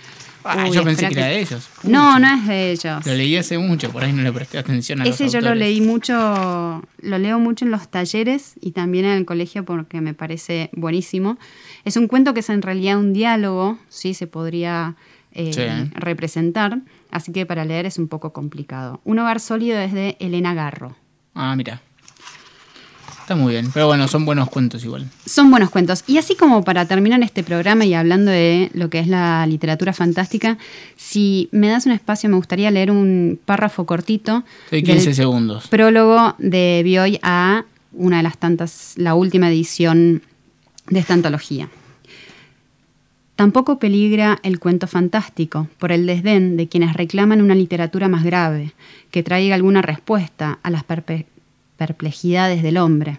Ah, Uy, yo pensé que era de ellos. No, no es de ellos. Lo leí hace mucho, por ahí no le presté atención a Ese los yo lo leí mucho, lo leo mucho en los talleres y también en el colegio porque me parece buenísimo. Es un cuento que es en realidad un diálogo, sí, se podría eh, Sí. representar, así que para leer es un poco complicado. Un hogar sólido es de Elena Garro. Ah, mira. Está muy bien, pero bueno, son buenos cuentos igual. Son buenos cuentos. Y así como para terminar este programa y hablando de lo que es la literatura fantástica, si me das un espacio me gustaría leer un párrafo cortito. Del 15 segundos. Prólogo de Bioy a una de las tantas, la última edición de esta antología. Tampoco peligra el cuento fantástico por el desdén de quienes reclaman una literatura más grave, que traiga alguna respuesta a las perpe- perplejidades del hombre.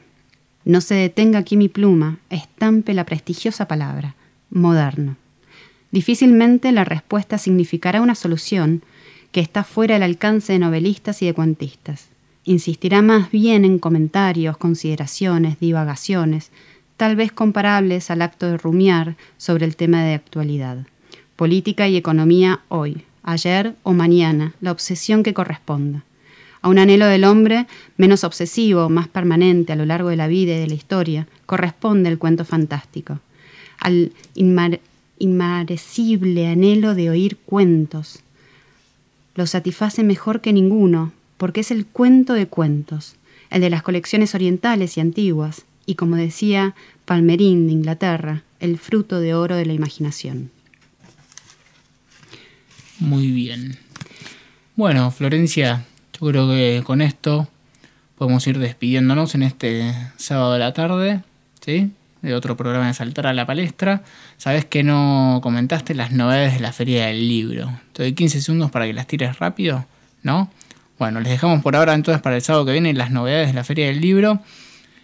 No se detenga aquí mi pluma, estampe la prestigiosa palabra, moderno. Difícilmente la respuesta significará una solución que está fuera del alcance de novelistas y de cuentistas. Insistirá más bien en comentarios, consideraciones, divagaciones, tal vez comparables al acto de rumiar sobre el tema de actualidad. Política y economía hoy, ayer o mañana, la obsesión que corresponda. A un anhelo del hombre menos obsesivo, más permanente a lo largo de la vida y de la historia, corresponde el cuento fantástico. Al inmar- inmarecible anhelo de oír cuentos. Lo satisface mejor que ninguno, porque es el cuento de cuentos, el de las colecciones orientales y antiguas, y como decía Palmerín de Inglaterra, el fruto de oro de la imaginación. Muy bien. Bueno, Florencia, yo creo que con esto podemos ir despidiéndonos en este sábado de la tarde, ¿sí? De otro programa de Saltar a la Palestra. Sabes que no comentaste las novedades de la Feria del Libro. Te doy 15 segundos para que las tires rápido, ¿no? Bueno, les dejamos por ahora entonces para el sábado que viene las novedades de la Feria del Libro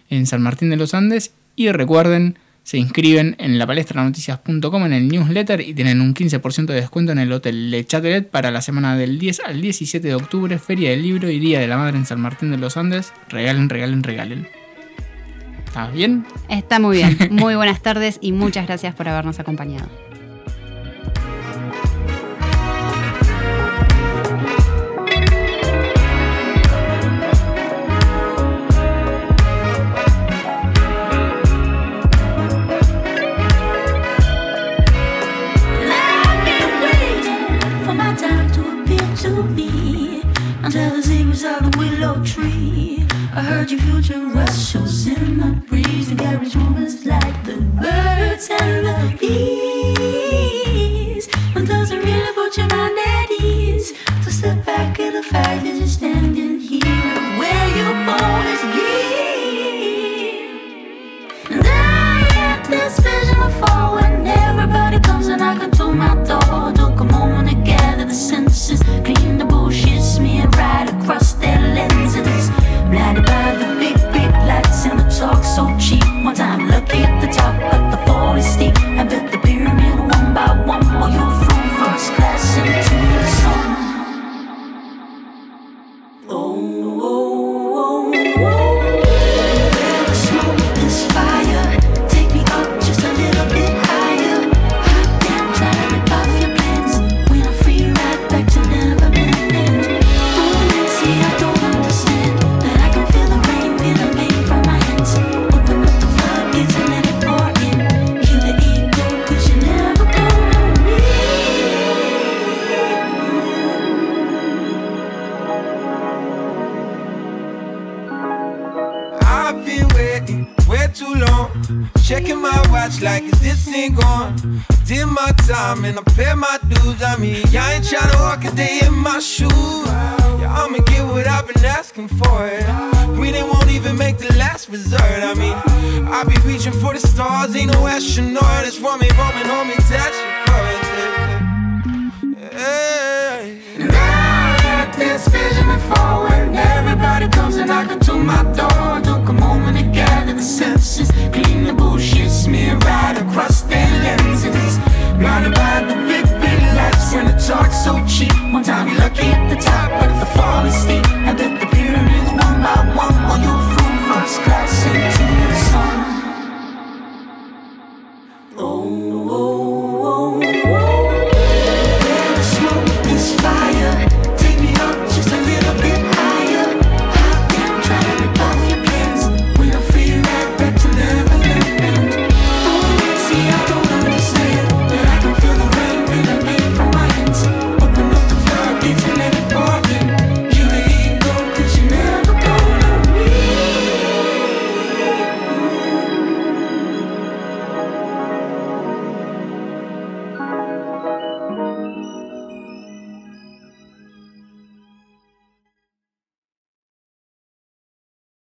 en San Martín de los Andes. Y recuerden, se inscriben en lapalestranoticias.com en el newsletter y tienen un 15% de descuento en el hotel Le Chatelet para la semana del 10 al 17 de octubre, Feria del Libro y Día de la Madre en San Martín de los Andes. Regalen, regalen, regalen. ¿Está bien? Está muy bien. Muy buenas tardes y muchas gracias por habernos acompañado. I heard your future rustles in the breeze. The garage rumors like the birds and the bees. But doesn't really put your mind at ease to step back the fact that standing here where you always been. And I had this vision when everybody comes and I can my door. Come on together, the senses clean.